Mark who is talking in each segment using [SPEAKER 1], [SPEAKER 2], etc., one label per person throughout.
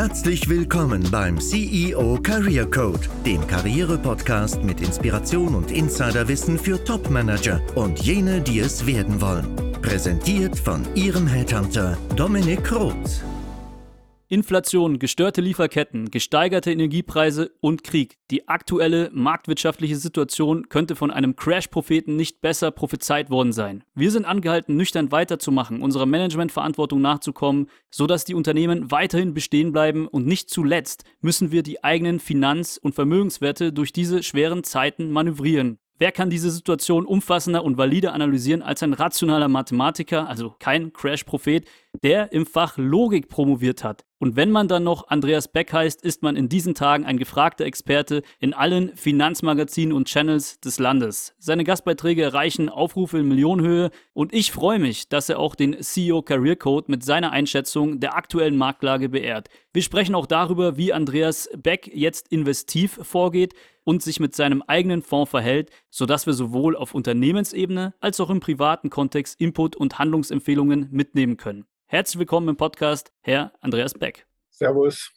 [SPEAKER 1] Herzlich willkommen beim CEO Career Code, dem Karriere-Podcast mit Inspiration und Insiderwissen für Top-Manager und jene, die es werden wollen. Präsentiert von Ihrem Headhunter Dominik Roth.
[SPEAKER 2] Inflation, gestörte Lieferketten, gesteigerte Energiepreise und Krieg. Die aktuelle marktwirtschaftliche Situation könnte von einem Crash-Propheten nicht besser prophezeit worden sein. Wir sind angehalten, nüchtern weiterzumachen, unserer Managementverantwortung nachzukommen, sodass die Unternehmen weiterhin bestehen bleiben und nicht zuletzt müssen wir die eigenen Finanz- und Vermögenswerte durch diese schweren Zeiten manövrieren. Wer kann diese Situation umfassender und valider analysieren als ein rationaler Mathematiker, also kein Crash-Prophet, der im Fach Logik promoviert hat? Und wenn man dann noch Andreas Beck heißt, ist man in diesen Tagen ein gefragter Experte in allen Finanzmagazinen und Channels des Landes. Seine Gastbeiträge erreichen Aufrufe in Millionenhöhe und ich freue mich, dass er auch den CEO Career Code mit seiner Einschätzung der aktuellen Marktlage beehrt. Wir sprechen auch darüber, wie Andreas Beck jetzt investiv vorgeht und sich mit seinem eigenen Fonds verhält, sodass wir sowohl auf Unternehmensebene als auch im privaten Kontext Input und Handlungsempfehlungen mitnehmen können. Herzlich willkommen im Podcast, Herr Andreas Beck.
[SPEAKER 3] Servus.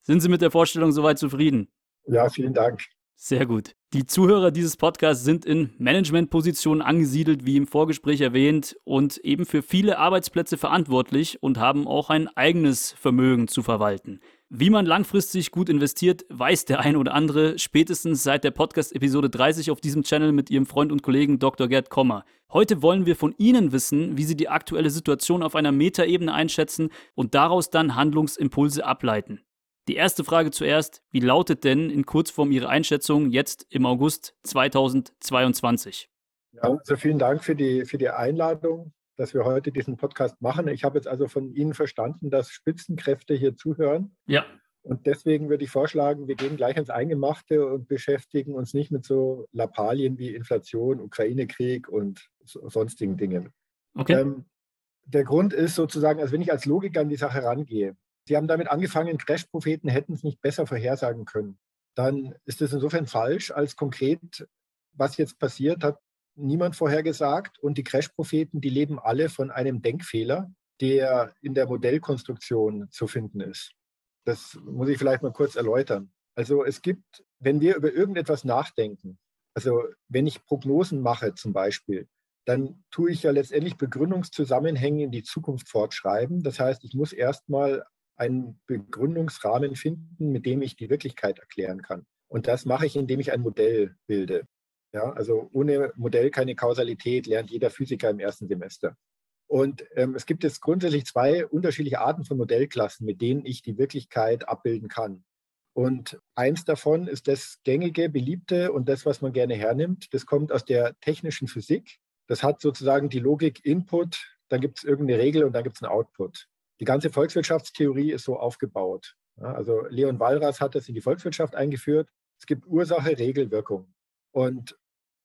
[SPEAKER 2] Sind Sie mit der Vorstellung soweit zufrieden?
[SPEAKER 3] Ja, vielen Dank.
[SPEAKER 2] Sehr gut. Die Zuhörer dieses Podcasts sind in Managementpositionen angesiedelt, wie im Vorgespräch erwähnt, und eben für viele Arbeitsplätze verantwortlich und haben auch ein eigenes Vermögen zu verwalten. Wie man langfristig gut investiert, weiß der ein oder andere spätestens seit der Podcast-Episode 30 auf diesem Channel mit ihrem Freund und Kollegen Dr. Gerd Kommer. Heute wollen wir von Ihnen wissen, wie Sie die aktuelle Situation auf einer Metaebene einschätzen und daraus dann Handlungsimpulse ableiten. Die erste Frage zuerst, wie lautet denn in Kurzform Ihre Einschätzung jetzt im August 2022?
[SPEAKER 3] Ja, also vielen Dank für die, für die Einladung dass wir heute diesen Podcast machen. Ich habe jetzt also von Ihnen verstanden, dass Spitzenkräfte hier zuhören.
[SPEAKER 2] Ja.
[SPEAKER 3] Und deswegen würde ich vorschlagen, wir gehen gleich ins Eingemachte und beschäftigen uns nicht mit so Lappalien wie Inflation, Ukraine-Krieg und sonstigen Dingen.
[SPEAKER 2] Okay.
[SPEAKER 3] Ähm, der Grund ist sozusagen, also wenn ich als Logiker an die Sache rangehe, Sie haben damit angefangen, Crash-Propheten hätten es nicht besser vorhersagen können. Dann ist es insofern falsch, als konkret, was jetzt passiert, hat niemand vorhergesagt. Und die Crash-Propheten, die leben alle von einem Denkfehler, der in der Modellkonstruktion zu finden ist. Das muss ich vielleicht mal kurz erläutern. Also es gibt, wenn wir über irgendetwas nachdenken, also wenn ich Prognosen mache zum Beispiel, dann tue ich ja letztendlich Begründungszusammenhänge in die Zukunft fortschreiben. Das heißt, ich muss erstmal einen Begründungsrahmen finden, mit dem ich die Wirklichkeit erklären kann. Und das mache ich, indem ich ein Modell bilde. Ja, also ohne Modell keine Kausalität, lernt jeder Physiker im ersten Semester. Und ähm, es gibt jetzt grundsätzlich zwei unterschiedliche Arten von Modellklassen, mit denen ich die Wirklichkeit abbilden kann. Und eins davon ist das gängige, beliebte und das, was man gerne hernimmt. Das kommt aus der technischen Physik. Das hat sozusagen die Logik Input, dann gibt es irgendeine Regel und dann gibt es einen Output. Die ganze Volkswirtschaftstheorie ist so aufgebaut. Ja, also Leon Walras hat das in die Volkswirtschaft eingeführt. Es gibt Ursache, Regel, Wirkung. Und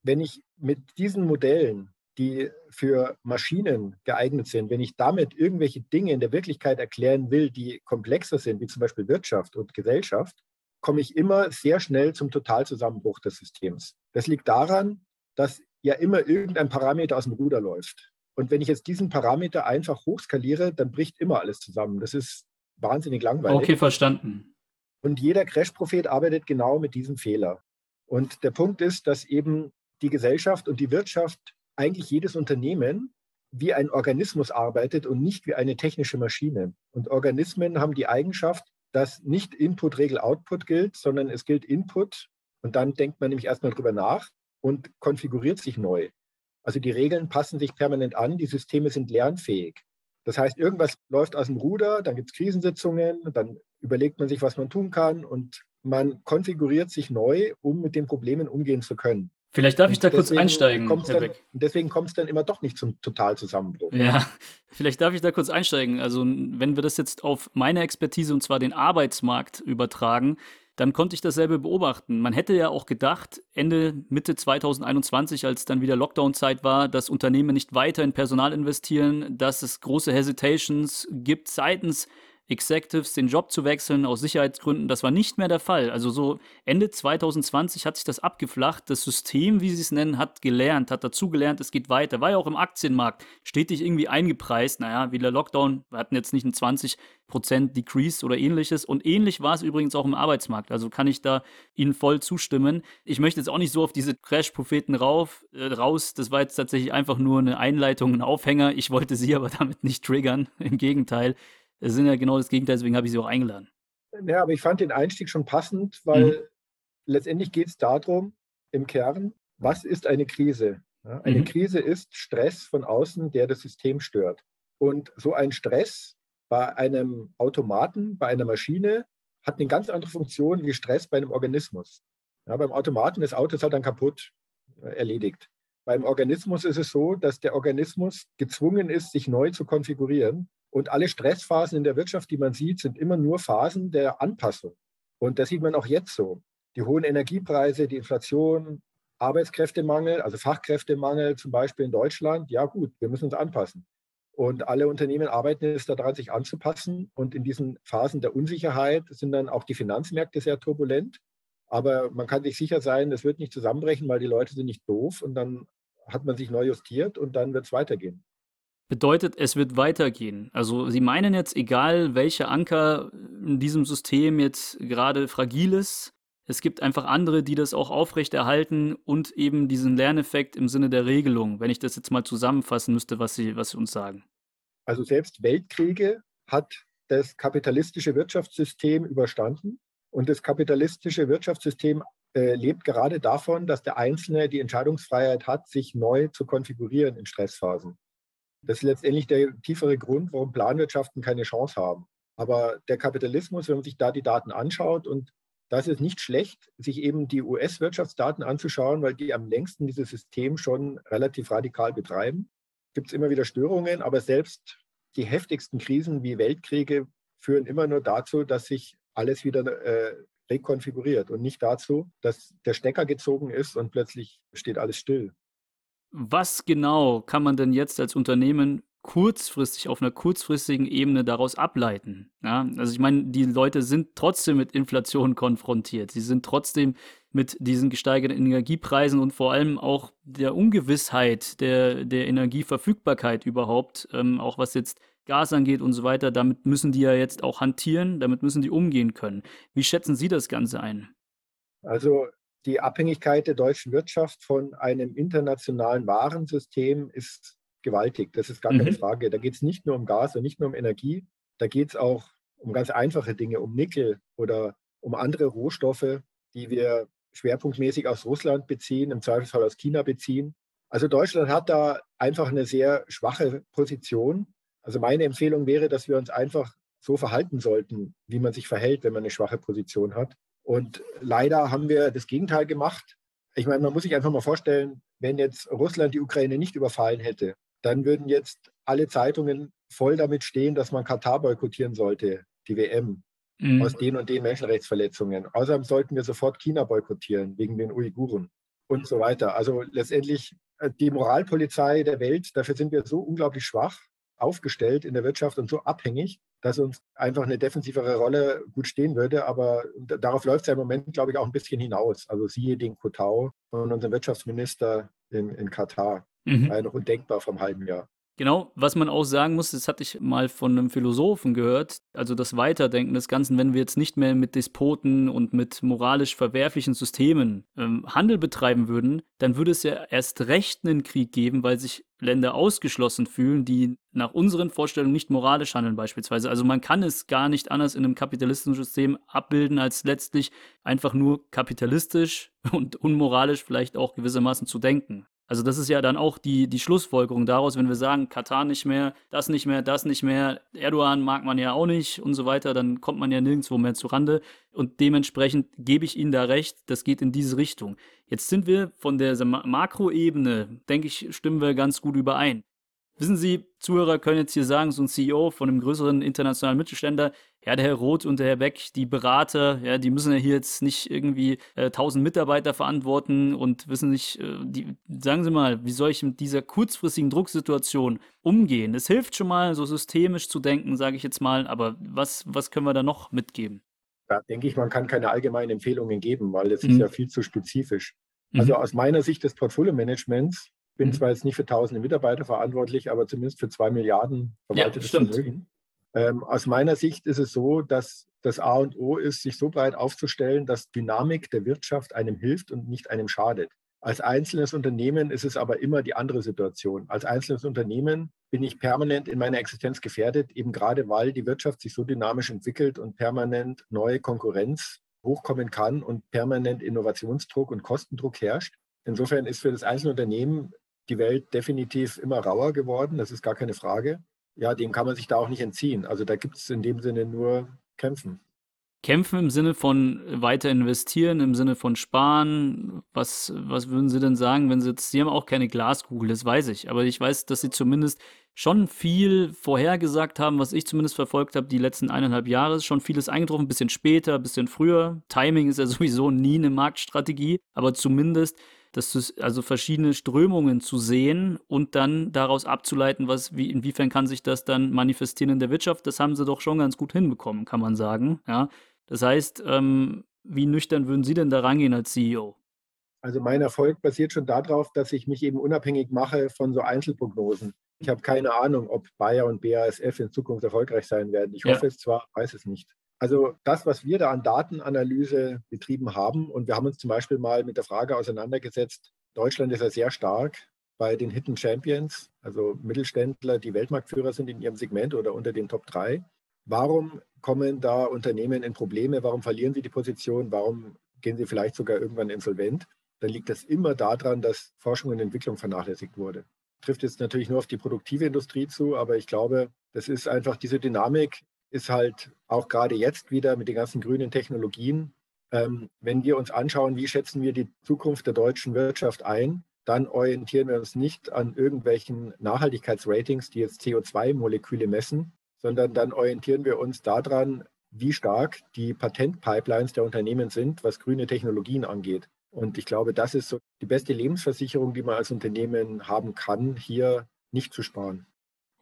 [SPEAKER 3] wenn ich mit diesen Modellen, die für Maschinen geeignet sind, wenn ich damit irgendwelche Dinge in der Wirklichkeit erklären will, die komplexer sind, wie zum Beispiel Wirtschaft und Gesellschaft, komme ich immer sehr schnell zum Totalzusammenbruch des Systems. Das liegt daran, dass ja immer irgendein Parameter aus dem Ruder läuft. Und wenn ich jetzt diesen Parameter einfach hochskaliere, dann bricht immer alles zusammen. Das ist wahnsinnig langweilig.
[SPEAKER 2] Okay, verstanden.
[SPEAKER 3] Und jeder Crash-Prophet arbeitet genau mit diesem Fehler. Und der Punkt ist, dass eben die Gesellschaft und die Wirtschaft, eigentlich jedes Unternehmen wie ein Organismus arbeitet und nicht wie eine technische Maschine. Und Organismen haben die Eigenschaft, dass nicht Input, Regel, Output gilt, sondern es gilt Input und dann denkt man nämlich erstmal drüber nach und konfiguriert sich neu. Also die Regeln passen sich permanent an, die Systeme sind lernfähig. Das heißt, irgendwas läuft aus dem Ruder, dann gibt es Krisensitzungen, dann überlegt man sich, was man tun kann und man konfiguriert sich neu, um mit den Problemen umgehen zu können.
[SPEAKER 2] Vielleicht darf ich da kurz einsteigen.
[SPEAKER 3] Dann, deswegen kommt es dann immer doch nicht zum Totalzusammenbruch.
[SPEAKER 2] Ja, vielleicht darf ich da kurz einsteigen. Also, wenn wir das jetzt auf meine Expertise und zwar den Arbeitsmarkt übertragen, dann konnte ich dasselbe beobachten. Man hätte ja auch gedacht, Ende, Mitte 2021, als dann wieder Lockdown-Zeit war, dass Unternehmen nicht weiter in Personal investieren, dass es große Hesitations gibt seitens Executives den Job zu wechseln aus Sicherheitsgründen. Das war nicht mehr der Fall. Also so Ende 2020 hat sich das abgeflacht. Das System, wie sie es nennen, hat gelernt, hat dazugelernt, es geht weiter. War ja auch im Aktienmarkt stetig irgendwie eingepreist. Naja, wie der Lockdown, wir hatten jetzt nicht einen 20% Decrease oder ähnliches. Und ähnlich war es übrigens auch im Arbeitsmarkt. Also kann ich da Ihnen voll zustimmen. Ich möchte jetzt auch nicht so auf diese Crash-Propheten rauf, äh, raus. Das war jetzt tatsächlich einfach nur eine Einleitung, ein Aufhänger. Ich wollte Sie aber damit nicht triggern. Im Gegenteil. Es sind ja genau das Gegenteil, deswegen habe ich Sie auch eingeladen.
[SPEAKER 3] Ja, aber ich fand den Einstieg schon passend, weil mhm. letztendlich geht es darum, im Kern, was ist eine Krise? Ja, eine mhm. Krise ist Stress von außen, der das System stört. Und so ein Stress bei einem Automaten, bei einer Maschine, hat eine ganz andere Funktion wie Stress bei einem Organismus. Ja, beim Automaten, das Auto ist halt dann kaputt, äh, erledigt. Beim Organismus ist es so, dass der Organismus gezwungen ist, sich neu zu konfigurieren. Und alle Stressphasen in der Wirtschaft, die man sieht, sind immer nur Phasen der Anpassung. Und das sieht man auch jetzt so. Die hohen Energiepreise, die Inflation, Arbeitskräftemangel, also Fachkräftemangel zum Beispiel in Deutschland. Ja gut, wir müssen uns anpassen. Und alle Unternehmen arbeiten jetzt daran, sich anzupassen. Und in diesen Phasen der Unsicherheit sind dann auch die Finanzmärkte sehr turbulent. Aber man kann sich sicher sein, es wird nicht zusammenbrechen, weil die Leute sind nicht doof. Und dann hat man sich neu justiert und dann wird es weitergehen.
[SPEAKER 2] Bedeutet, es wird weitergehen. Also Sie meinen jetzt, egal welcher Anker in diesem System jetzt gerade fragil ist, es gibt einfach andere, die das auch aufrechterhalten und eben diesen Lerneffekt im Sinne der Regelung, wenn ich das jetzt mal zusammenfassen müsste, was Sie, was Sie uns sagen.
[SPEAKER 3] Also selbst Weltkriege hat das kapitalistische Wirtschaftssystem überstanden. Und das kapitalistische Wirtschaftssystem äh, lebt gerade davon, dass der Einzelne die Entscheidungsfreiheit hat, sich neu zu konfigurieren in Stressphasen. Das ist letztendlich der tiefere Grund, warum Planwirtschaften keine Chance haben. Aber der Kapitalismus, wenn man sich da die Daten anschaut und das ist nicht schlecht, sich eben die US-Wirtschaftsdaten anzuschauen, weil die am längsten dieses System schon relativ radikal betreiben. Gibt es immer wieder Störungen, aber selbst die heftigsten Krisen wie Weltkriege führen immer nur dazu, dass sich alles wieder äh, rekonfiguriert und nicht dazu, dass der Stecker gezogen ist und plötzlich steht alles still.
[SPEAKER 2] Was genau kann man denn jetzt als Unternehmen kurzfristig, auf einer kurzfristigen Ebene daraus ableiten. Ja? Also ich meine, die Leute sind trotzdem mit Inflation konfrontiert. Sie sind trotzdem mit diesen gesteigerten Energiepreisen und vor allem auch der Ungewissheit der, der Energieverfügbarkeit überhaupt, ähm, auch was jetzt Gas angeht und so weiter. Damit müssen die ja jetzt auch hantieren, damit müssen die umgehen können. Wie schätzen Sie das Ganze ein?
[SPEAKER 3] Also die Abhängigkeit der deutschen Wirtschaft von einem internationalen Warensystem ist gewaltig. Das ist gar mhm. keine Frage. Da geht es nicht nur um Gas und nicht nur um Energie. Da geht es auch um ganz einfache Dinge, um Nickel oder um andere Rohstoffe, die wir schwerpunktmäßig aus Russland beziehen, im Zweifelsfall aus China beziehen. Also Deutschland hat da einfach eine sehr schwache Position. Also meine Empfehlung wäre, dass wir uns einfach so verhalten sollten, wie man sich verhält, wenn man eine schwache Position hat. Und leider haben wir das Gegenteil gemacht. Ich meine, man muss sich einfach mal vorstellen, wenn jetzt Russland die Ukraine nicht überfallen hätte, dann würden jetzt alle Zeitungen voll damit stehen, dass man Katar boykottieren sollte, die WM, mhm. aus den und den Menschenrechtsverletzungen. Außerdem sollten wir sofort China boykottieren, wegen den Uiguren und so weiter. Also letztendlich äh, die Moralpolizei der Welt, dafür sind wir so unglaublich schwach aufgestellt in der Wirtschaft und so abhängig, dass uns einfach eine defensivere Rolle gut stehen würde. Aber darauf läuft es ja im Moment, glaube ich, auch ein bisschen hinaus. Also siehe den Kotau von unserem Wirtschaftsminister in, in Katar. Mhm. War ja noch undenkbar vom halben Jahr.
[SPEAKER 2] Genau, was man auch sagen muss, das hatte ich mal von einem Philosophen gehört, also das Weiterdenken des Ganzen, wenn wir jetzt nicht mehr mit Despoten und mit moralisch verwerflichen Systemen ähm, Handel betreiben würden, dann würde es ja erst recht einen Krieg geben, weil sich Länder ausgeschlossen fühlen, die nach unseren Vorstellungen nicht moralisch handeln beispielsweise. Also man kann es gar nicht anders in einem kapitalistischen System abbilden, als letztlich einfach nur kapitalistisch und unmoralisch vielleicht auch gewissermaßen zu denken. Also das ist ja dann auch die, die Schlussfolgerung daraus, wenn wir sagen, Katar nicht mehr, das nicht mehr, das nicht mehr, Erdogan mag man ja auch nicht und so weiter, dann kommt man ja nirgendwo mehr zu Rande. Und dementsprechend gebe ich Ihnen da recht, das geht in diese Richtung. Jetzt sind wir von der Makroebene, denke ich, stimmen wir ganz gut überein. Wissen Sie, Zuhörer können jetzt hier sagen, so ein CEO von einem größeren internationalen Mittelständler, ja, der Herr Roth und der Herr Beck, die Berater, ja, die müssen ja hier jetzt nicht irgendwie äh, 1000 Mitarbeiter verantworten und wissen nicht, äh, die, sagen Sie mal, wie soll ich mit dieser kurzfristigen Drucksituation umgehen? Es hilft schon mal, so systemisch zu denken, sage ich jetzt mal, aber was, was können wir da noch mitgeben?
[SPEAKER 3] Da denke ich, man kann keine allgemeinen Empfehlungen geben, weil es mhm. ist ja viel zu spezifisch. Also mhm. aus meiner Sicht des Portfolio-Managements bin mhm. zwar jetzt nicht für tausende Mitarbeiter verantwortlich, aber zumindest für zwei Milliarden verwaltetes ja, Vermögen. Ähm, aus meiner Sicht ist es so, dass das A und O ist, sich so breit aufzustellen, dass Dynamik der Wirtschaft einem hilft und nicht einem schadet. Als einzelnes Unternehmen ist es aber immer die andere Situation. Als einzelnes Unternehmen bin ich permanent in meiner Existenz gefährdet, eben gerade weil die Wirtschaft sich so dynamisch entwickelt und permanent neue Konkurrenz hochkommen kann und permanent Innovationsdruck und Kostendruck herrscht. Insofern ist für das einzelne Unternehmen die Welt definitiv immer rauer geworden, das ist gar keine Frage. Ja, dem kann man sich da auch nicht entziehen. Also da gibt es in dem Sinne nur Kämpfen.
[SPEAKER 2] Kämpfen im Sinne von weiter investieren, im Sinne von sparen. Was, was würden Sie denn sagen, wenn Sie jetzt, Sie haben auch keine Glaskugel, das weiß ich, aber ich weiß, dass Sie zumindest schon viel vorhergesagt haben, was ich zumindest verfolgt habe, die letzten eineinhalb Jahre, schon vieles eingetroffen, ein bisschen später, ein bisschen früher. Timing ist ja sowieso nie eine Marktstrategie, aber zumindest dass du also verschiedene Strömungen zu sehen und dann daraus abzuleiten, was, wie, inwiefern kann sich das dann manifestieren in der Wirtschaft, das haben sie doch schon ganz gut hinbekommen, kann man sagen. Ja. Das heißt, ähm, wie nüchtern würden Sie denn da rangehen als CEO?
[SPEAKER 3] Also mein Erfolg basiert schon darauf, dass ich mich eben unabhängig mache von so Einzelprognosen. Ich habe keine Ahnung, ob Bayer und BASF in Zukunft erfolgreich sein werden. Ich ja. hoffe es zwar, weiß es nicht. Also das, was wir da an Datenanalyse betrieben haben, und wir haben uns zum Beispiel mal mit der Frage auseinandergesetzt, Deutschland ist ja sehr stark bei den Hidden Champions, also Mittelständler, die Weltmarktführer sind in ihrem Segment oder unter den Top 3. Warum kommen da Unternehmen in Probleme? Warum verlieren sie die Position? Warum gehen sie vielleicht sogar irgendwann insolvent? Dann liegt das immer daran, dass Forschung und Entwicklung vernachlässigt wurde. Trifft jetzt natürlich nur auf die produktive Industrie zu, aber ich glaube, das ist einfach diese Dynamik, ist halt auch gerade jetzt wieder mit den ganzen grünen Technologien, ähm, wenn wir uns anschauen, wie schätzen wir die Zukunft der deutschen Wirtschaft ein, dann orientieren wir uns nicht an irgendwelchen Nachhaltigkeitsratings, die jetzt CO2-Moleküle messen, sondern dann orientieren wir uns daran, wie stark die Patentpipelines der Unternehmen sind, was grüne Technologien angeht. Und ich glaube, das ist so die beste Lebensversicherung, die man als Unternehmen haben kann, hier nicht zu sparen.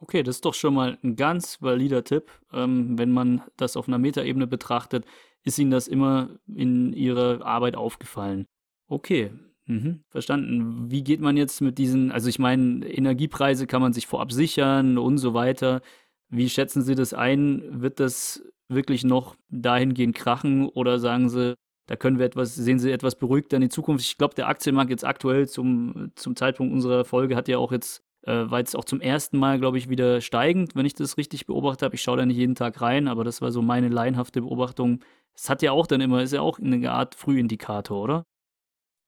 [SPEAKER 2] Okay, das ist doch schon mal ein ganz valider Tipp. Ähm, wenn man das auf einer Metaebene betrachtet, ist Ihnen das immer in Ihrer Arbeit aufgefallen. Okay, mhm, verstanden. Wie geht man jetzt mit diesen, also ich meine, Energiepreise kann man sich vorab sichern und so weiter. Wie schätzen Sie das ein? Wird das wirklich noch dahingehend krachen oder sagen Sie, da können wir etwas, sehen Sie etwas beruhigter in die Zukunft? Ich glaube, der Aktienmarkt jetzt aktuell zum, zum Zeitpunkt unserer Folge hat ja auch jetzt äh, war jetzt auch zum ersten Mal, glaube ich, wieder steigend, wenn ich das richtig beobachtet habe. Ich schaue da nicht jeden Tag rein, aber das war so meine laienhafte Beobachtung. Es hat ja auch dann immer, ist ja auch eine Art Frühindikator, oder?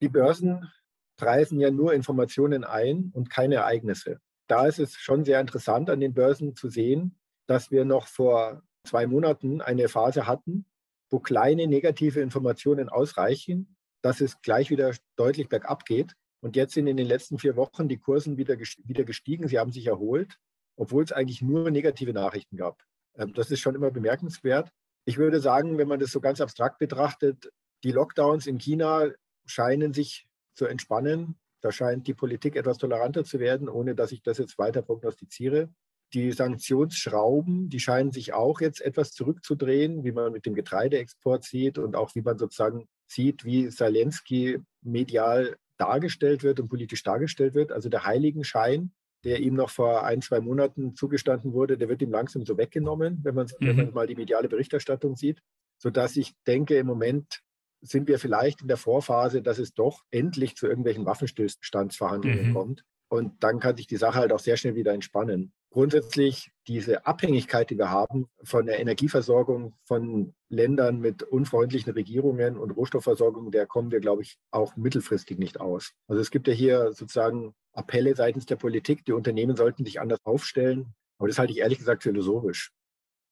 [SPEAKER 3] Die Börsen preisen ja nur Informationen ein und keine Ereignisse. Da ist es schon sehr interessant an den Börsen zu sehen, dass wir noch vor zwei Monaten eine Phase hatten, wo kleine negative Informationen ausreichen, dass es gleich wieder deutlich bergab geht. Und jetzt sind in den letzten vier Wochen die Kursen wieder, wieder gestiegen. Sie haben sich erholt, obwohl es eigentlich nur negative Nachrichten gab. Ähm, das ist schon immer bemerkenswert. Ich würde sagen, wenn man das so ganz abstrakt betrachtet, die Lockdowns in China scheinen sich zu entspannen. Da scheint die Politik etwas toleranter zu werden, ohne dass ich das jetzt weiter prognostiziere. Die Sanktionsschrauben, die scheinen sich auch jetzt etwas zurückzudrehen, wie man mit dem Getreideexport sieht und auch wie man sozusagen sieht, wie Zelensky medial dargestellt wird und politisch dargestellt wird. Also der Heiligenschein, der ihm noch vor ein, zwei Monaten zugestanden wurde, der wird ihm langsam so weggenommen, wenn man, mhm. wenn man mal die mediale Berichterstattung sieht, sodass ich denke, im Moment sind wir vielleicht in der Vorphase, dass es doch endlich zu irgendwelchen Waffenstillstandsverhandlungen mhm. kommt. Und dann kann sich die Sache halt auch sehr schnell wieder entspannen grundsätzlich diese Abhängigkeit, die wir haben von der Energieversorgung von Ländern mit unfreundlichen Regierungen und Rohstoffversorgung, der kommen wir, glaube ich, auch mittelfristig nicht aus. Also es gibt ja hier sozusagen Appelle seitens der Politik, die Unternehmen sollten sich anders aufstellen. Aber das halte ich ehrlich gesagt philosophisch.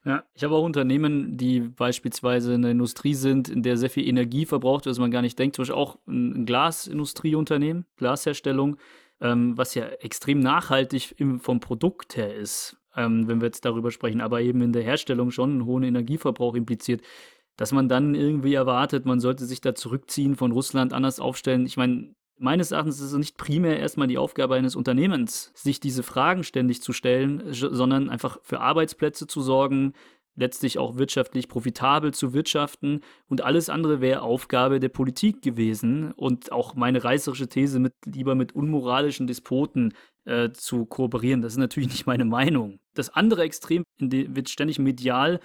[SPEAKER 2] Ja, ich habe auch Unternehmen, die beispielsweise in der Industrie sind, in der sehr viel Energie verbraucht wird, was man gar nicht denkt. Zum Beispiel auch ein Glasindustrieunternehmen, Glasherstellung ähm, was ja extrem nachhaltig im, vom Produkt her ist. ähm, wenn wir jetzt darüber sprechen, aber eben in der Herstellung schon einen hohen Energieverbrauch impliziert, dass man dann irgendwie erwartet, man sollte sich da zurückziehen, von Russland anders aufstellen. Ich meine, meines Erachtens ist es nicht primär erstmal die Aufgabe eines Unternehmens, sich diese Fragen ständig zu stellen, sondern einfach für Arbeitsplätze zu sorgen, letztlich auch wirtschaftlich profitabel zu wirtschaften und alles andere wäre Aufgabe der Politik gewesen und auch meine reißerische These mit lieber mit unmoralischen Despoten äh, zu kooperieren. Das ist natürlich nicht meine Meinung. Das andere Extrem wird ständig medial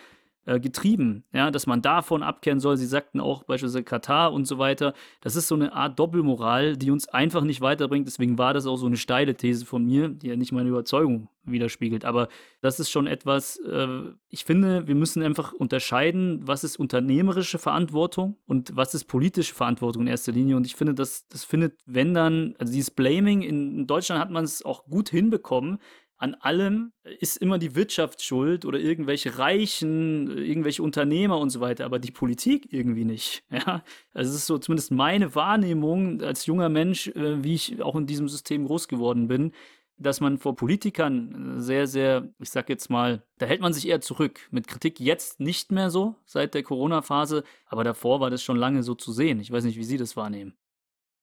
[SPEAKER 2] äh, getrieben, ja, dass man davon abkehren soll. Sie sagten auch beispielsweise Katar und so weiter. Das ist so eine Art Doppelmoral, die uns einfach nicht weiterbringt. Deswegen war das auch so eine steile These von mir, die ja nicht meine Überzeugung widerspiegelt. Aber das ist schon etwas, äh, ich finde, wir müssen einfach unterscheiden, was ist unternehmerische Verantwortung und was ist politische Verantwortung in erster Linie. Und ich finde, das, das findet, wenn dann, also dieses Blaming, in Deutschland hat man es auch gut hinbekommen, an allem ist immer die Wirtschaft schuld oder irgendwelche Reichen, irgendwelche Unternehmer und so weiter, aber die Politik irgendwie nicht. Ja, also es ist so zumindest meine Wahrnehmung als junger Mensch, äh, wie ich auch in diesem System groß geworden bin, dass man vor Politikern sehr, sehr, ich sag jetzt mal, da hält man sich eher zurück. Mit Kritik jetzt nicht mehr so seit der Corona-Phase, aber davor war das schon lange so zu sehen. Ich weiß nicht, wie Sie das wahrnehmen.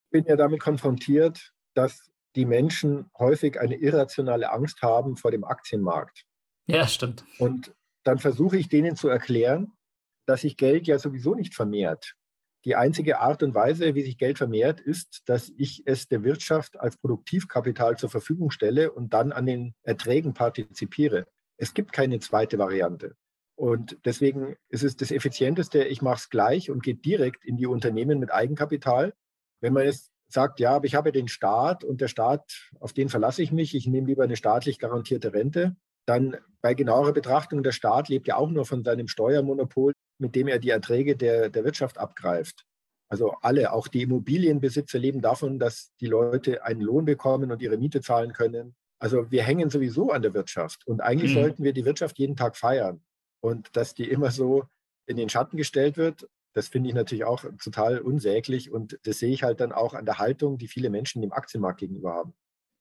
[SPEAKER 3] Ich bin ja damit konfrontiert, dass die Menschen häufig eine irrationale Angst haben vor dem Aktienmarkt.
[SPEAKER 2] Ja, stimmt.
[SPEAKER 3] Und dann versuche ich denen zu erklären, dass sich Geld ja sowieso nicht vermehrt. Die einzige Art und Weise, wie sich Geld vermehrt, ist, dass ich es der Wirtschaft als Produktivkapital zur Verfügung stelle und dann an den Erträgen partizipiere. Es gibt keine zweite Variante. Und deswegen ist es das Effizienteste, ich mache es gleich und gehe direkt in die Unternehmen mit Eigenkapital. Wenn man es sagt, ja, aber ich habe den Staat und der Staat, auf den verlasse ich mich, ich nehme lieber eine staatlich garantierte Rente, dann bei genauerer Betrachtung, der Staat lebt ja auch nur von seinem Steuermonopol, mit dem er die Erträge der, der Wirtschaft abgreift. Also alle, auch die Immobilienbesitzer leben davon, dass die Leute einen Lohn bekommen und ihre Miete zahlen können. Also wir hängen sowieso an der Wirtschaft und eigentlich mhm. sollten wir die Wirtschaft jeden Tag feiern. Und dass die immer so in den Schatten gestellt wird, das finde ich natürlich auch total unsäglich und das sehe ich halt dann auch an der Haltung, die viele Menschen dem Aktienmarkt gegenüber haben.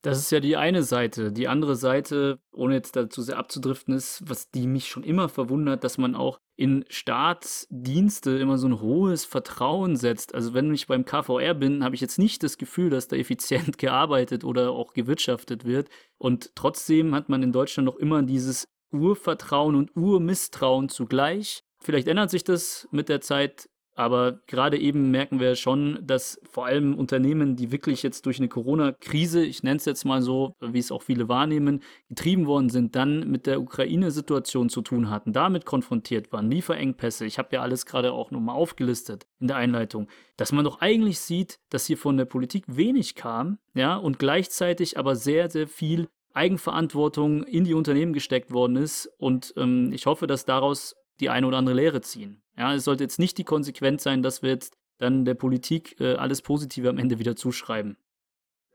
[SPEAKER 2] Das ist ja die eine Seite. Die andere Seite, ohne jetzt dazu sehr abzudriften, ist, was die mich schon immer verwundert, dass man auch in Staatsdienste immer so ein hohes Vertrauen setzt. Also wenn ich beim KVR bin, habe ich jetzt nicht das Gefühl, dass da effizient gearbeitet oder auch gewirtschaftet wird. Und trotzdem hat man in Deutschland noch immer dieses Urvertrauen und Urmisstrauen zugleich. Vielleicht ändert sich das mit der Zeit, aber gerade eben merken wir schon, dass vor allem Unternehmen, die wirklich jetzt durch eine Corona-Krise, ich nenne es jetzt mal so, wie es auch viele wahrnehmen, getrieben worden sind, dann mit der Ukraine-Situation zu tun hatten, damit konfrontiert waren, Lieferengpässe, ich habe ja alles gerade auch nochmal aufgelistet in der Einleitung, dass man doch eigentlich sieht, dass hier von der Politik wenig kam, ja, und gleichzeitig aber sehr, sehr viel Eigenverantwortung in die Unternehmen gesteckt worden ist. Und ähm, ich hoffe, dass daraus die eine oder andere Lehre ziehen. Ja, es sollte jetzt nicht die Konsequenz sein, dass wir jetzt dann der Politik äh, alles Positive am Ende wieder zuschreiben.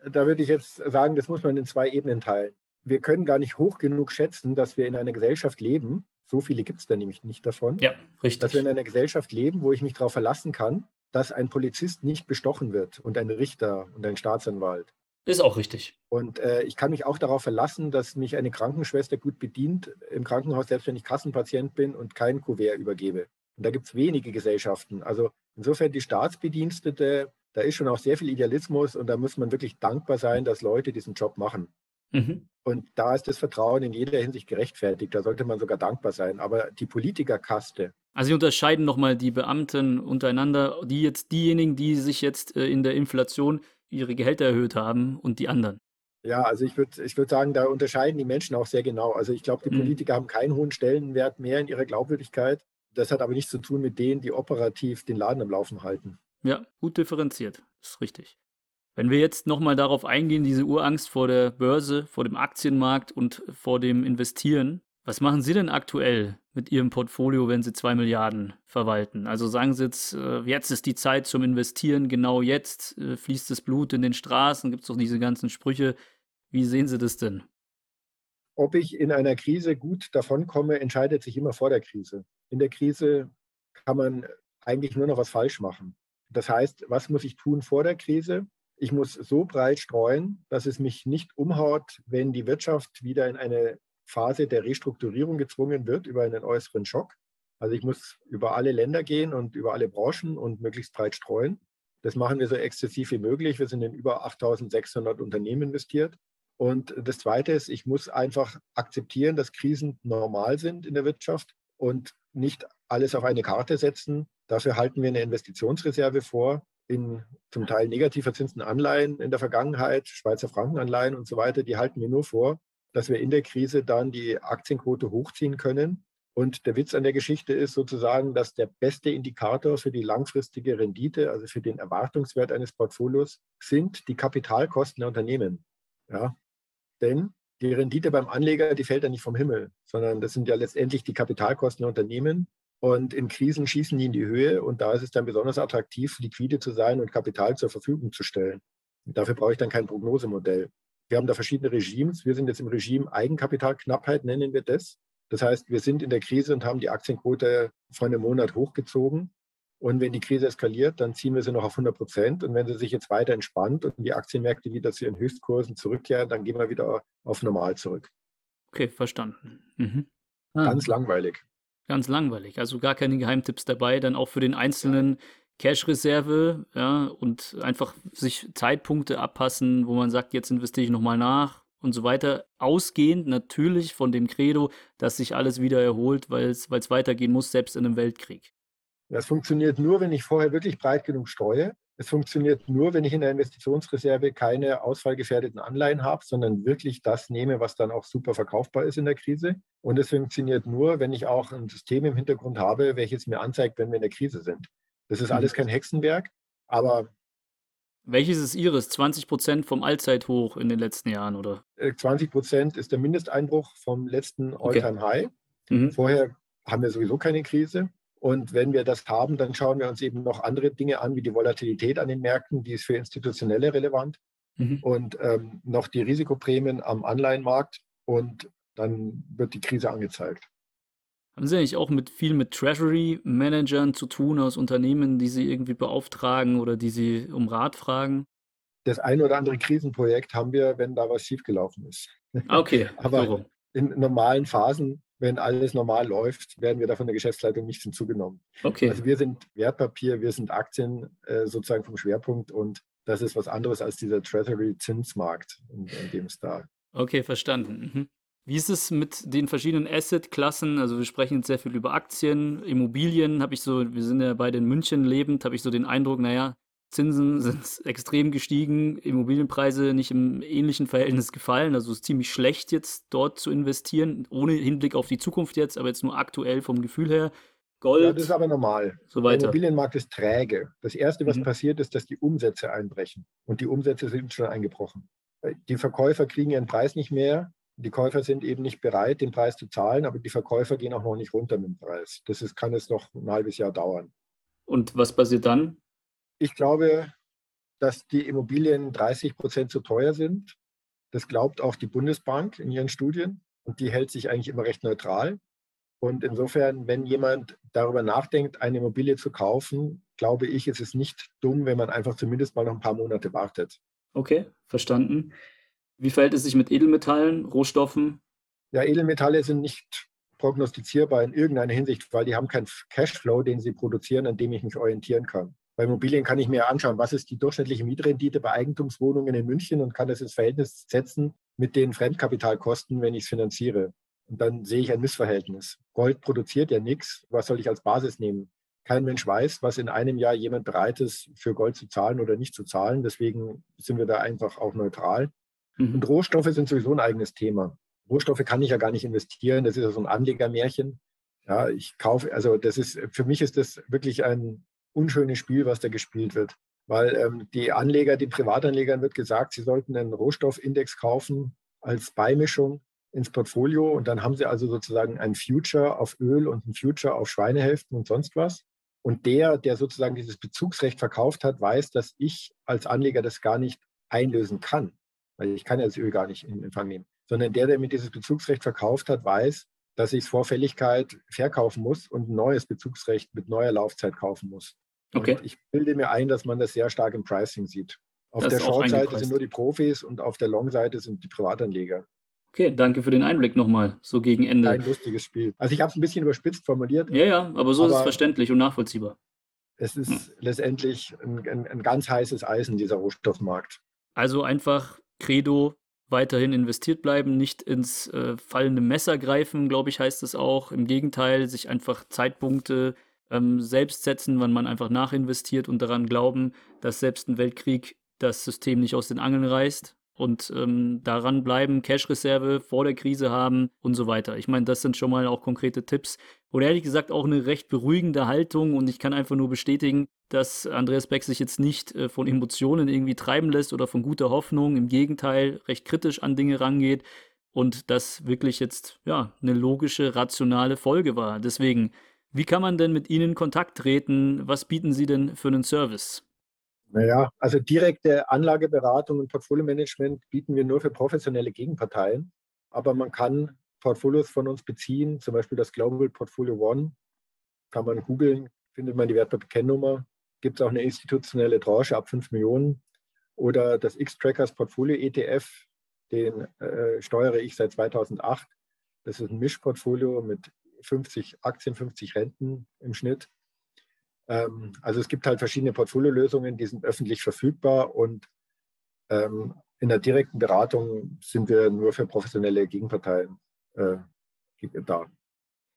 [SPEAKER 3] Da würde ich jetzt sagen, das muss man in zwei Ebenen teilen. Wir können gar nicht hoch genug schätzen, dass wir in einer Gesellschaft leben. So viele gibt es da nämlich nicht davon.
[SPEAKER 2] Ja, richtig.
[SPEAKER 3] Dass wir in einer Gesellschaft leben, wo ich mich darauf verlassen kann, dass ein Polizist nicht bestochen wird und ein Richter und ein Staatsanwalt.
[SPEAKER 2] Ist auch richtig.
[SPEAKER 3] Und äh, ich kann mich auch darauf verlassen, dass mich eine Krankenschwester gut bedient im Krankenhaus, selbst wenn ich Kassenpatient bin und kein Kuvert übergebe. Und da gibt es wenige Gesellschaften. Also insofern die Staatsbedienstete, da ist schon auch sehr viel Idealismus und da muss man wirklich dankbar sein, dass Leute diesen Job machen. Mhm. Und da ist das Vertrauen in jeder Hinsicht gerechtfertigt. Da sollte man sogar dankbar sein. Aber die Politikerkaste.
[SPEAKER 2] Also Sie unterscheiden nochmal die Beamten untereinander, die jetzt diejenigen, die sich jetzt äh, in der Inflation ihre Gehälter erhöht haben und die anderen.
[SPEAKER 3] Ja, also ich würde ich würd sagen, da unterscheiden die Menschen auch sehr genau. Also ich glaube, die mhm. Politiker haben keinen hohen Stellenwert mehr in ihrer Glaubwürdigkeit. Das hat aber nichts zu tun mit denen, die operativ den Laden am Laufen halten.
[SPEAKER 2] Ja, gut differenziert. Ist richtig. Wenn wir jetzt nochmal darauf eingehen, diese Urangst vor der Börse, vor dem Aktienmarkt und vor dem Investieren, was machen Sie denn aktuell mit Ihrem Portfolio, wenn Sie zwei Milliarden verwalten? Also sagen Sie jetzt, äh, jetzt ist die Zeit zum Investieren, genau jetzt äh, fließt das Blut in den Straßen, gibt es doch diese ganzen Sprüche. Wie sehen Sie das denn?
[SPEAKER 3] Ob ich in einer Krise gut davonkomme, entscheidet sich immer vor der Krise. In der Krise kann man eigentlich nur noch was falsch machen. Das heißt, was muss ich tun vor der Krise? Ich muss so breit streuen, dass es mich nicht umhaut, wenn die Wirtschaft wieder in eine Phase der Restrukturierung gezwungen wird über einen äußeren Schock. Also ich muss über alle Länder gehen und über alle Branchen und möglichst breit streuen. Das machen wir so exzessiv wie möglich. Wir sind in über 8600 Unternehmen investiert. Und das Zweite ist, ich muss einfach akzeptieren, dass Krisen normal sind in der Wirtschaft und nicht alles auf eine Karte setzen. Dafür halten wir eine Investitionsreserve vor in zum Teil negativ verzinsten Anleihen in der Vergangenheit, Schweizer Frankenanleihen und so weiter. Die halten wir nur vor, dass wir in der Krise dann die Aktienquote hochziehen können und der Witz an der Geschichte ist sozusagen, dass der beste Indikator für die langfristige Rendite, also für den Erwartungswert eines Portfolios, sind die Kapitalkosten der Unternehmen. Ja? Denn die Rendite beim Anleger, die fällt ja nicht vom Himmel, sondern das sind ja letztendlich die Kapitalkosten der Unternehmen. Und in Krisen schießen die in die Höhe und da ist es dann besonders attraktiv, liquide zu sein und Kapital zur Verfügung zu stellen. Und dafür brauche ich dann kein Prognosemodell. Wir haben da verschiedene Regimes. Wir sind jetzt im Regime Eigenkapitalknappheit, nennen wir das. Das heißt, wir sind in der Krise und haben die Aktienquote vor einem Monat hochgezogen. Und wenn die Krise eskaliert, dann ziehen wir sie noch auf 100 Prozent. Und wenn sie sich jetzt weiter entspannt und die Aktienmärkte wieder zu ihren Höchstkursen zurückkehren, dann gehen wir wieder auf normal zurück.
[SPEAKER 2] Okay, verstanden. Mhm.
[SPEAKER 3] Ah. Ganz langweilig.
[SPEAKER 2] Ganz langweilig. Also gar keine Geheimtipps dabei. Dann auch für den einzelnen Cash-Reserve ja, und einfach sich Zeitpunkte abpassen, wo man sagt, jetzt investiere ich nochmal nach und so weiter, ausgehend natürlich von dem Credo, dass sich alles wieder erholt, weil es weitergehen muss, selbst in einem Weltkrieg.
[SPEAKER 3] Das funktioniert nur, wenn ich vorher wirklich breit genug streue. Es funktioniert nur, wenn ich in der Investitionsreserve keine ausfallgefährdeten Anleihen habe, sondern wirklich das nehme, was dann auch super verkaufbar ist in der Krise. Und es funktioniert nur, wenn ich auch ein System im Hintergrund habe, welches mir anzeigt, wenn wir in der Krise sind. Das ist alles mhm. kein Hexenwerk, aber
[SPEAKER 2] welches ist Ihres? 20 Prozent vom Allzeithoch in den letzten Jahren, oder?
[SPEAKER 3] 20 äh, Prozent ist der Mindesteinbruch vom letzten All-Time-High. Okay. Mhm. Vorher haben wir sowieso keine Krise. Und wenn wir das haben, dann schauen wir uns eben noch andere Dinge an, wie die Volatilität an den Märkten, die ist für Institutionelle relevant. Mhm. Und ähm, noch die Risikoprämien am Anleihenmarkt. Und dann wird die Krise angezeigt.
[SPEAKER 2] Haben Sie eigentlich auch mit viel mit Treasury-Managern zu tun aus Unternehmen, die Sie irgendwie beauftragen oder die Sie um Rat fragen?
[SPEAKER 3] Das ein oder andere Krisenprojekt haben wir, wenn da was schiefgelaufen ist.
[SPEAKER 2] Ah, okay.
[SPEAKER 3] Aber so. in normalen Phasen, wenn alles normal läuft, werden wir da von der Geschäftsleitung nicht hinzugenommen. Okay. Also wir sind Wertpapier, wir sind Aktien äh, sozusagen vom Schwerpunkt und das ist was anderes als dieser Treasury-Zinsmarkt, in, in dem es da.
[SPEAKER 2] Okay, verstanden. Mhm. Wie ist es mit den verschiedenen Asset-Klassen? Also wir sprechen jetzt sehr viel über Aktien, Immobilien. Habe ich so, wir sind ja beide in München lebend, habe ich so den Eindruck, naja, Zinsen sind extrem gestiegen, Immobilienpreise nicht im ähnlichen Verhältnis gefallen. Also es ist ziemlich schlecht jetzt dort zu investieren, ohne Hinblick auf die Zukunft jetzt, aber jetzt nur aktuell vom Gefühl her.
[SPEAKER 3] Gold. Ja, das ist aber normal. So weiter. Der Immobilienmarkt ist träge. Das Erste, was mhm. passiert, ist, dass die Umsätze einbrechen. Und die Umsätze sind schon eingebrochen. Die Verkäufer kriegen ihren Preis nicht mehr die Käufer sind eben nicht bereit, den Preis zu zahlen, aber die Verkäufer gehen auch noch nicht runter mit dem Preis. Das ist, kann es noch ein halbes Jahr dauern.
[SPEAKER 2] Und was passiert dann?
[SPEAKER 3] Ich glaube, dass die Immobilien 30 Prozent zu teuer sind. Das glaubt auch die Bundesbank in ihren Studien und die hält sich eigentlich immer recht neutral. Und insofern, wenn jemand darüber nachdenkt, eine Immobilie zu kaufen, glaube ich, ist es nicht dumm, wenn man einfach zumindest mal noch ein paar Monate wartet.
[SPEAKER 2] Okay, verstanden. Wie verhält es sich mit Edelmetallen, Rohstoffen?
[SPEAKER 3] Ja, Edelmetalle sind nicht prognostizierbar in irgendeiner Hinsicht, weil die haben keinen Cashflow, den sie produzieren, an dem ich mich orientieren kann. Bei Immobilien kann ich mir anschauen, was ist die durchschnittliche Mietrendite bei Eigentumswohnungen in München und kann das ins Verhältnis setzen mit den Fremdkapitalkosten, wenn ich es finanziere. Und dann sehe ich ein Missverhältnis. Gold produziert ja nichts. Was soll ich als Basis nehmen? Kein Mensch weiß, was in einem Jahr jemand bereit ist, für Gold zu zahlen oder nicht zu zahlen. Deswegen sind wir da einfach auch neutral. Mhm. Und Rohstoffe sind sowieso ein eigenes Thema. Rohstoffe kann ich ja gar nicht investieren. Das ist ja so ein Anlegermärchen. Ja, ich kaufe, also das ist, für mich ist das wirklich ein unschönes Spiel, was da gespielt wird. Weil ähm, die Anleger, den Privatanlegern wird gesagt, sie sollten einen Rohstoffindex kaufen als Beimischung ins Portfolio und dann haben sie also sozusagen ein Future auf Öl und ein Future auf Schweinehälften und sonst was. Und der, der sozusagen dieses Bezugsrecht verkauft hat, weiß, dass ich als Anleger das gar nicht einlösen kann weil ich kann ja das Öl gar nicht in Empfang nehmen, sondern der, der mir dieses Bezugsrecht verkauft hat, weiß, dass ich es vor Fälligkeit verkaufen muss und ein neues Bezugsrecht mit neuer Laufzeit kaufen muss. Okay. Und ich bilde mir ein, dass man das sehr stark im Pricing sieht. Auf das der Short-Seite sind nur die Profis und auf der Long-Seite sind die Privatanleger.
[SPEAKER 2] Okay, danke für den Einblick nochmal, so gegen Ende.
[SPEAKER 3] Ein lustiges Spiel. Also ich habe es ein bisschen überspitzt formuliert.
[SPEAKER 2] Ja, ja, aber so aber ist es verständlich und nachvollziehbar.
[SPEAKER 3] Es ist hm. letztendlich ein, ein, ein ganz heißes Eisen, dieser Rohstoffmarkt.
[SPEAKER 2] Also einfach Credo, weiterhin investiert bleiben, nicht ins äh, fallende Messer greifen, glaube ich, heißt es auch. Im Gegenteil, sich einfach Zeitpunkte ähm, selbst setzen, wann man einfach nachinvestiert und daran glauben, dass selbst ein Weltkrieg das System nicht aus den Angeln reißt und ähm, daran bleiben, Cash-Reserve vor der Krise haben und so weiter. Ich meine, das sind schon mal auch konkrete Tipps. Oder ehrlich gesagt auch eine recht beruhigende Haltung und ich kann einfach nur bestätigen, dass Andreas Beck sich jetzt nicht äh, von Emotionen irgendwie treiben lässt oder von guter Hoffnung. Im Gegenteil, recht kritisch an Dinge rangeht und das wirklich jetzt ja eine logische, rationale Folge war. Deswegen, wie kann man denn mit Ihnen in Kontakt treten? Was bieten Sie denn für einen Service?
[SPEAKER 3] Naja, also direkte Anlageberatung und Portfolio-Management bieten wir nur für professionelle Gegenparteien. Aber man kann Portfolios von uns beziehen, zum Beispiel das Global Portfolio One. Kann man googeln, findet man die Wertpapierkennnummer. Gibt es auch eine institutionelle Tranche ab 5 Millionen. Oder das X-Trackers Portfolio ETF, den äh, steuere ich seit 2008. Das ist ein Mischportfolio mit 50 Aktien, 50 Renten im Schnitt. Ähm, also es gibt halt verschiedene Portfoliolösungen, die sind öffentlich verfügbar und ähm, in der direkten Beratung sind wir nur für professionelle Gegenparteien äh, da.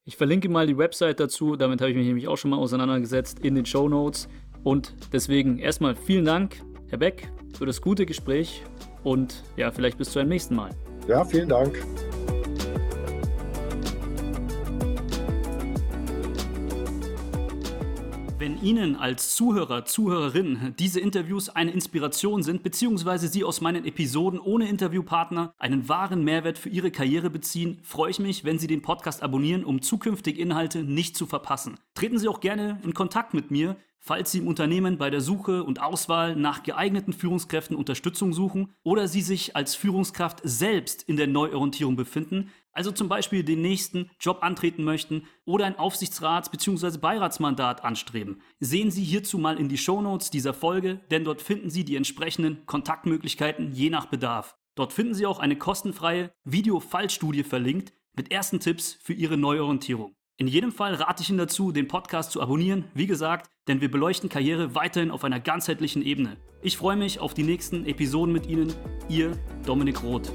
[SPEAKER 2] Ich verlinke mal die Website dazu, damit habe ich mich nämlich auch schon mal auseinandergesetzt in den Show Notes. Und deswegen erstmal vielen Dank, Herr Beck, für das gute Gespräch und ja, vielleicht bis zu einem nächsten Mal.
[SPEAKER 3] Ja, vielen Dank.
[SPEAKER 2] Ihnen als Zuhörer, Zuhörerin diese Interviews eine Inspiration sind, beziehungsweise Sie aus meinen Episoden ohne Interviewpartner einen wahren Mehrwert für Ihre Karriere beziehen, freue ich mich, wenn Sie den Podcast abonnieren, um zukünftige Inhalte nicht zu verpassen. Treten Sie auch gerne in Kontakt mit mir, falls Sie im Unternehmen bei der Suche und Auswahl nach geeigneten Führungskräften Unterstützung suchen oder Sie sich als Führungskraft selbst in der Neuorientierung befinden, also zum Beispiel den nächsten Job antreten möchten oder ein Aufsichtsrats- bzw. Beiratsmandat anstreben, sehen Sie hierzu mal in die Shownotes dieser Folge, denn dort finden Sie die entsprechenden Kontaktmöglichkeiten je nach Bedarf. Dort finden Sie auch eine kostenfreie Video-Fallstudie verlinkt mit ersten Tipps für Ihre Neuorientierung. In jedem Fall rate ich Ihnen dazu, den Podcast zu abonnieren, wie gesagt, denn wir beleuchten Karriere weiterhin auf einer ganzheitlichen Ebene. Ich freue mich auf die nächsten Episoden mit Ihnen, Ihr Dominik Roth.